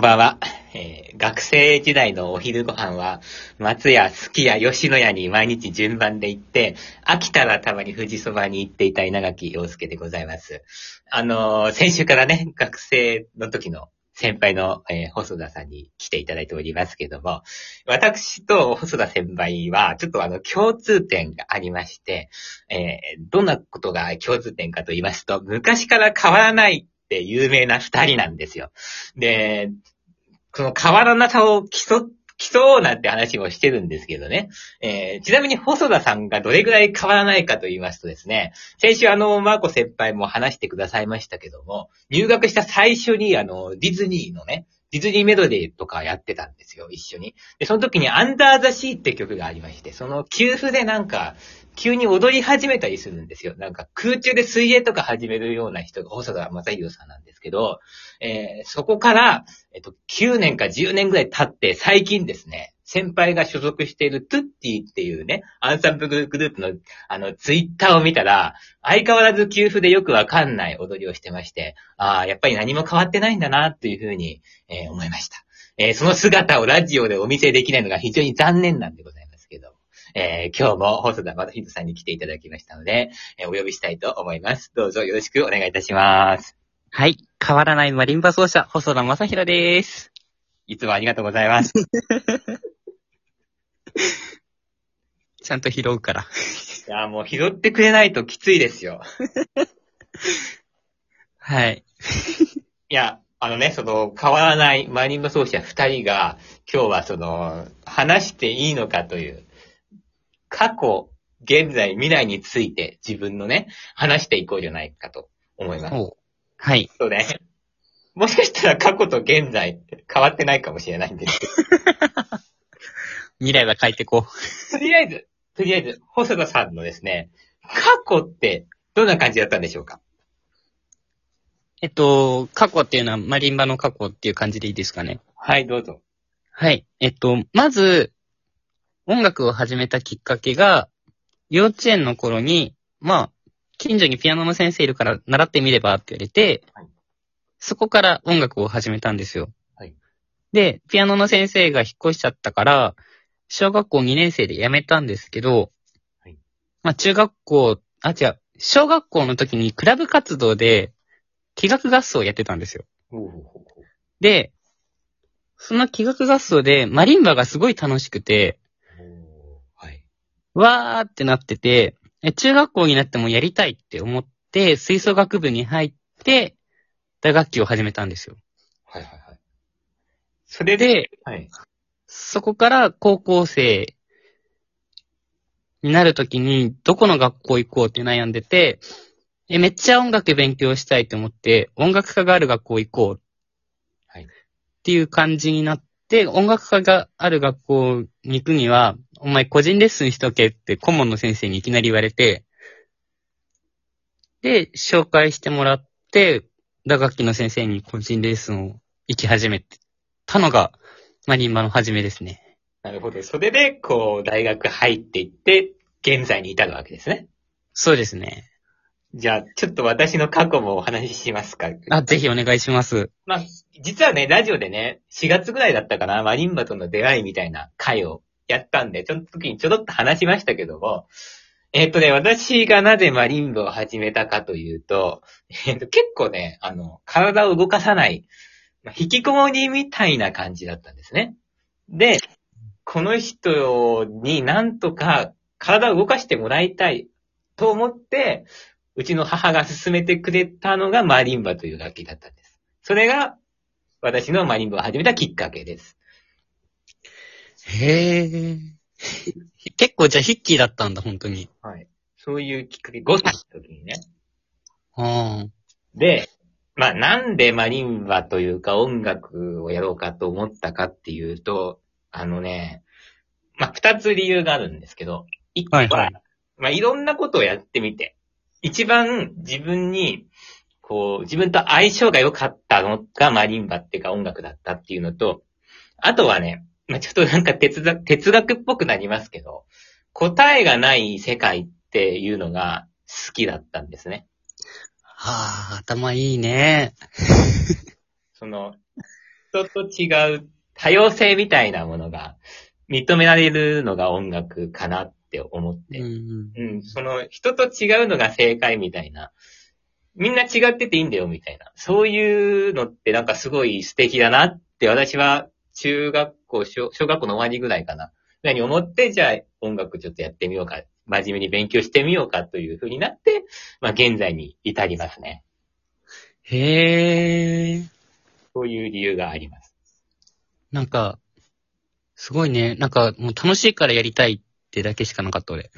んばんは。えー学生時代のお昼ご飯は、松屋、すき家、吉野家に毎日順番で行って、飽きたらたまに富士そばに行っていた稲垣陽介でございます。あのー先週からね、学生の時の先輩の、えー細田さんに来ていただいておりますけども、私と細田先輩は、ちょっとあの、共通点がありまして、えーどんなことが共通点かと言いますと、昔から変わらないって有名な二人なんですよ。で、この変わらなさを競、競うなんて話もしてるんですけどね。えーちなみに細田さんがどれぐらい変わらないかと言いますとですね、先週あの、マーコ先輩も話してくださいましたけども、入学した最初にあの、ディズニーのね、ディズニーメドレーとかやってたんですよ、一緒に。で、その時にアンダーザシーって曲がありまして、その給付でなんか、急に踊り始めたりするんですよ。なんか空中で水泳とか始めるような人が細田正宏さんなんですけど、えーそこから、えっと、9年か10年ぐらい経って、最近ですね、先輩が所属しているトゥッティっていうね、アンサンブルグループの、あの、ツイッターを見たら、相変わらず給付でよくわかんない踊りをしてまして、ああ、やっぱり何も変わってないんだな、というふうに、えー思いました。えーその姿をラジオでお見せできないのが非常に残念なんでございます、えー今日も細田正人さんに来ていただきましたので、えーお呼びしたいと思います。どうぞよろしくお願いいたします。はい。変わらないマリンバ奏者、細田正宏です。いつもありがとうございます。ちゃんと拾うから。いや、もう拾ってくれないときついですよ。はい。いや、あのね、その、変わらないマリンバ奏者二人が、今日はその、話していいのかという、過去、現在、未来について自分のね、話していこうじゃないかと思います。おはい。そうね。もしかしたら過去と現在、変わってないかもしれないんですけど、未来は変えてこう。とりあえず、とりあえず、細田さんのですね、過去って、どんな感じだったんでしょうか？えっと、過去っていうのはマリンバの過去っていう感じでいいですかね？はい、どうぞ。はい。えっと、まず、音楽を始めたきっかけが、幼稚園の頃に、まあ、近所にピアノの先生いるから習ってみればって言われて、はいそこから音楽を始めたんですよ。はいで、ピアノの先生が引っ越しちゃったから、小学校2年生で辞めたんですけど、はいまあ中学校、あ、違う、小学校の時にクラブ活動で、器楽合奏をやってたんですよ。で、その器楽合奏でマリンバがすごい楽しくて、はい。わーってなってて、え中学校になってもやりたいって思って、吹奏楽部に入って、打楽器を始めたんですよ。はいはいはい。それで、で、はい。そこから高校生になるときに、どこの学校行こうって悩んでて、え、めっちゃ音楽勉強したいと思って、音楽科がある学校行こう。はいっていう感じになって、音楽科がある学校に行くには、お前個人レッスンしとけって顧問の先生にいきなり言われて、で、紹介してもらって、打楽器の先生に個人レッスンを行き始めたのが、マリンバの始めですね。なるほど。それで、こう、大学入っていって、現在に至るわけですね。そうですね。じゃあ、ちょっと私の過去もお話ししますか。あ、ぜひお願いします。まあ、実はね、ラジオでね、4月ぐらいだったかな、マリンバとの出会いみたいな回をやったんで、ちょっと時にちょろっと話しましたけども、えっ、とね、私がなぜマリンバを始めたかというと、えっ、と、結構ね、あの、体を動かさない、まあ引きこもりみたいな感じだったんですね。で、この人になんとか体を動かしてもらいたいと思って、うちの母が勧めてくれたのがマリンバという楽器だったんです。それが私のマリンバを始めたきっかけです。へえ。結構じゃあヒッキーだったんだ、本当に。はい。そういうきっかけ、5歳の時にね。あで、まあなんでマリンバというか音楽をやろうかと思ったかっていうと、あのね、まあ二つ理由があるんですけど、一個は、はいはいまあいろんなことをやってみて、一番自分に、こう、自分と相性が良かったのがマリンバっていうか音楽だったっていうのと、あとはね、まあちょっとなんか哲学哲学っぽくなりますけど、答えがない世界っていうのが好きだったんですね。はあ、頭いいね。その、人と違う多様性みたいなものが認められるのが音楽かなって思って。うんうん。うん、その人と違うのが正解みたいな。みんな違ってていいんだよみたいな。そういうのってなんかすごい素敵だなって私は中学校、小小学校の終わりぐらいかな。ぐらいに思って、じゃあ音楽ちょっとやってみようか。真面目に勉強してみようかという風になって、まあ現在に至りますね。へえ。そういう理由があります。なんか、すごいね。なんか、もう楽しいからやりたいってだけしかなかった俺。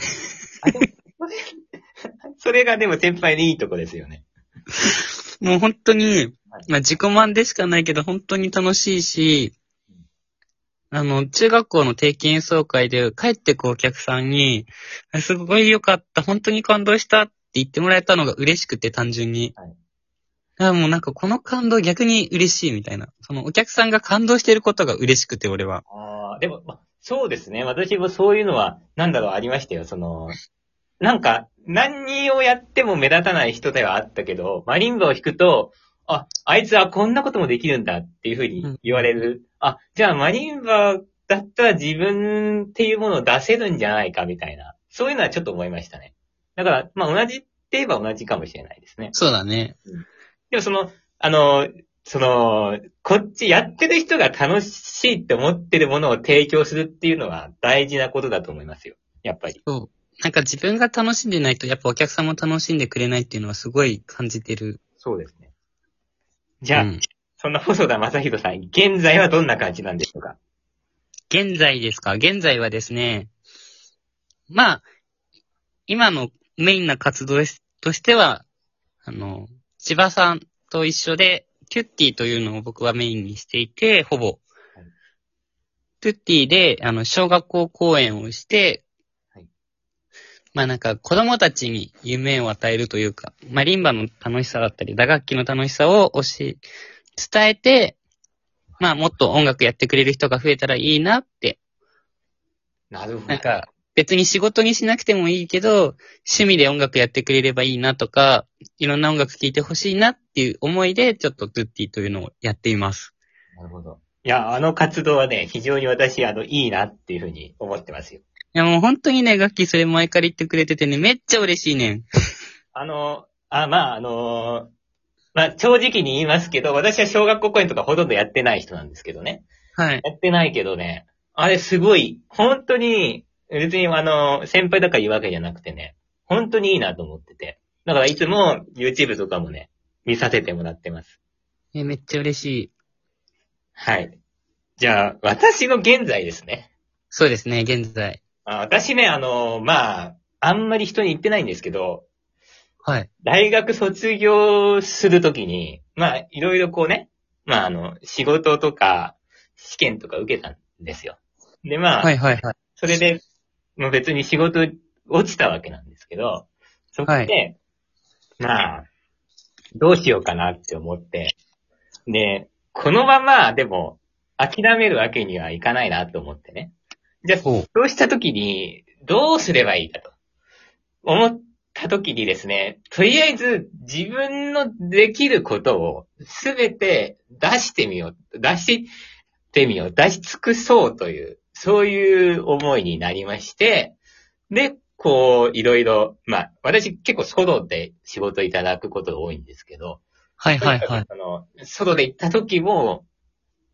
あでもそれがでも先輩のいいとこですよね。もう本当にはい、まあ自己満でしかないけど、本当に楽しいし、あの、中学校の定期演奏会で帰ってくお客さんに、あすごい良かった、本当に感動したって言ってもらえたのが嬉しくて、単純に。はいだからもうなんかこの感動逆に嬉しいみたいな。そのお客さんが感動してることが嬉しくて、俺は。ああ、でも、まそうですね。私もそういうのは、なんだろう、ありましたよ。その、なんか、何をやっても目立たない人ではあったけど、マリンバを弾くと、あ、あいつはこんなこともできるんだっていうふうに言われる。あ、じゃあマリンバだったら自分っていうものを出せるんじゃないかみたいな。そういうのはちょっと思いましたね。だから、まあ同じって言えば同じかもしれないですね。そうだね。でもその、あの、その、こっちやってる人が楽しいって思ってるものを提供するっていうのは大事なことだと思いますよ。やっぱり。そう。なんか自分が楽しんでないと、やっぱお客さんも楽しんでくれないっていうのはすごい感じてる。そうですね。じゃあ、うんそんな細田正宏さん、現在はどんな感じなんでしょうか？現在ですか？現在はですね、まあ、今のメインな活動としては、あの、千葉さんと一緒で、キュッティというのを僕はメインにしていて、ほぼ。トゥッティで、あの、小学校公演をして、はいまあなんか子供たちに夢を与えるというか、マリンバの楽しさだったり、打楽器の楽しさを教え、伝えて、まあもっと音楽やってくれる人が増えたらいいなってなるほど。なんか、別に仕事にしなくてもいいけど、趣味で音楽やってくれればいいなとか、いろんな音楽聴いてほしいなっていう思いで、ちょっとトゥッティというのをやっています。なるほど。いや、あの活動はね、非常に私、あの、いいなっていうふうに思ってますよ。いやもう本当にね、楽器それ前から言ってくれててね、めっちゃ嬉しいねん。あの、あ、まあ、あの、まあ、正直に言いますけど、私は小学校公演とかほとんどやってない人なんですけどね。はい。やってないけどね、あれすごい、本当に、別にあの、先輩だから言うわけじゃなくてね、本当にいいなと思ってて。だからいつも YouTube とかもね、見させてもらってます。え、めっちゃ嬉しい。はい。じゃあ、私の現在ですね。そうですね、現在。あ私ね、あの、まあ、あんまり人に言ってないんですけど、はい。大学卒業するときに、まあ、いろいろこうね、まあ、あの、仕事とか、試験とか受けたんですよ。で、まあ、はいはいはい。それで、もう別に仕事落ちたわけなんですけど、そこで、まあ、どうしようかなって思って、で、このまま、でも、諦めるわけにはいかないなと思ってね。じゃあ。そうしたときに、どうすればいいかと。思ったときにですね、とりあえず自分のできることをすべて出してみよう。出してみよう。出し尽くそうという、そういう思いになりまして、で、こう、いろいろ、まあ、私結構外で仕事いただくことが多いんですけど、はいはいはい。その、外で行った時も、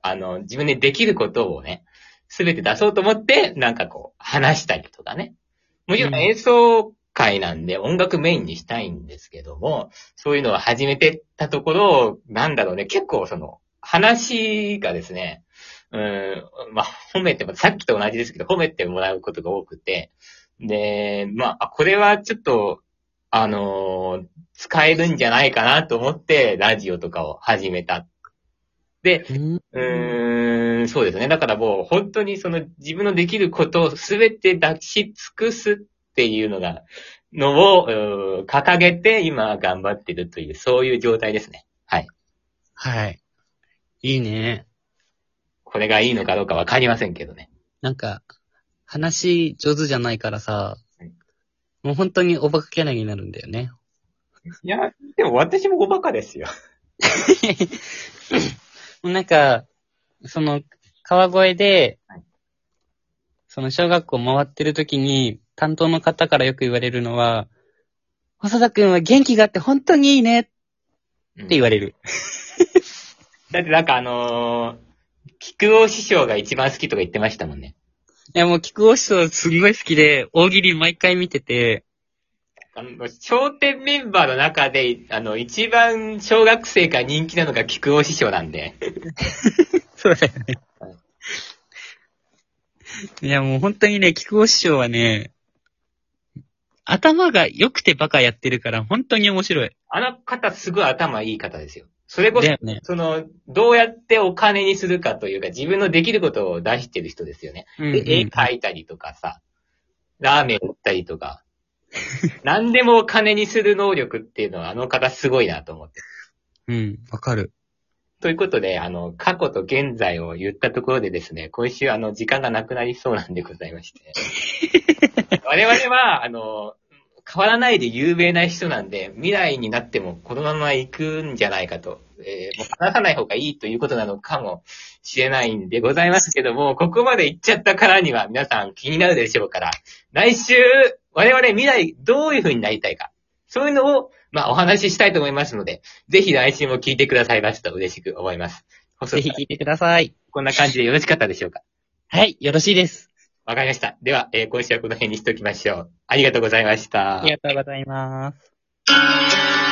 あの、自分でできることをね、すべて出そうと思って、なんかこう、話したりとかね。もちろん演奏会なんで音楽メインにしたいんですけども、そういうのを始めてったところ、なんだろうね、結構その、話がですね、うーん、まあ、褒めても、さっきと同じですけど、褒めてもらうことが多くて、で、まあ、あこれはちょっと、あのー使えるんじゃないかなと思って、ラジオとかを始めた。で、うーん、そうですね。だからもう本当にその自分のできることをすべて出し尽くすっていうのが、のを、掲げて今頑張ってるという、そういう状態ですね。はい。はい。いいね。これがいいのかどうかわかりませんけどね。なんか、話上手じゃないからさはい、もう本当におバカキャラになるんだよね。いや、でも私もおバカですよ。なんか、その、川越ではい、その小学校回ってる時に、担当の方からよく言われるのは、細田くんは元気があって本当にいいねってうん言われる。だってなんかあのー、菊尾師匠が一番好きとか言ってましたもんね。いやもう、菊尾師匠すんごい好きで、大喜利毎回見てて、あの、笑点メンバーの中で、あの、一番小学生から人気なのが菊尾師匠なんで。そうだよねはい。いやもう本当にね、菊尾師匠はね、頭が良くてバカやってるから本当に面白い。あの方すごい頭いい方ですよ。それこそだよ、ね。その、どうやってお金にするかというか、自分のできることを出してる人ですよね。うんで絵描いたりとかさ、ラーメン売ったりとか、何でもお金にする能力っていうのはあの方すごいなと思って。うん、わかる。ということで、あの、過去と現在を言ったところでですね、今週あの、時間がなくなりそうなんでございまして。我々は、あの、変わらないで有名な人なんで、未来になってもこのまま行くんじゃないかと、えーもう話さない方がいいということなのかもしれないんでございますけども、ここまで行っちゃったからには皆さん気になるでしょうから、来週、我々未来どういう風になりたいか、そういうのを、まあ、お話ししたいと思いますので、ぜひ来週も聞いてくださいますと嬉しく思います。ぜひ聞いてください。こんな感じでよろしかったでしょうかはい、よろしいです。わかりました。では、えー今週はこの辺にしておきましょう。ありがとうございました。ありがとうございます。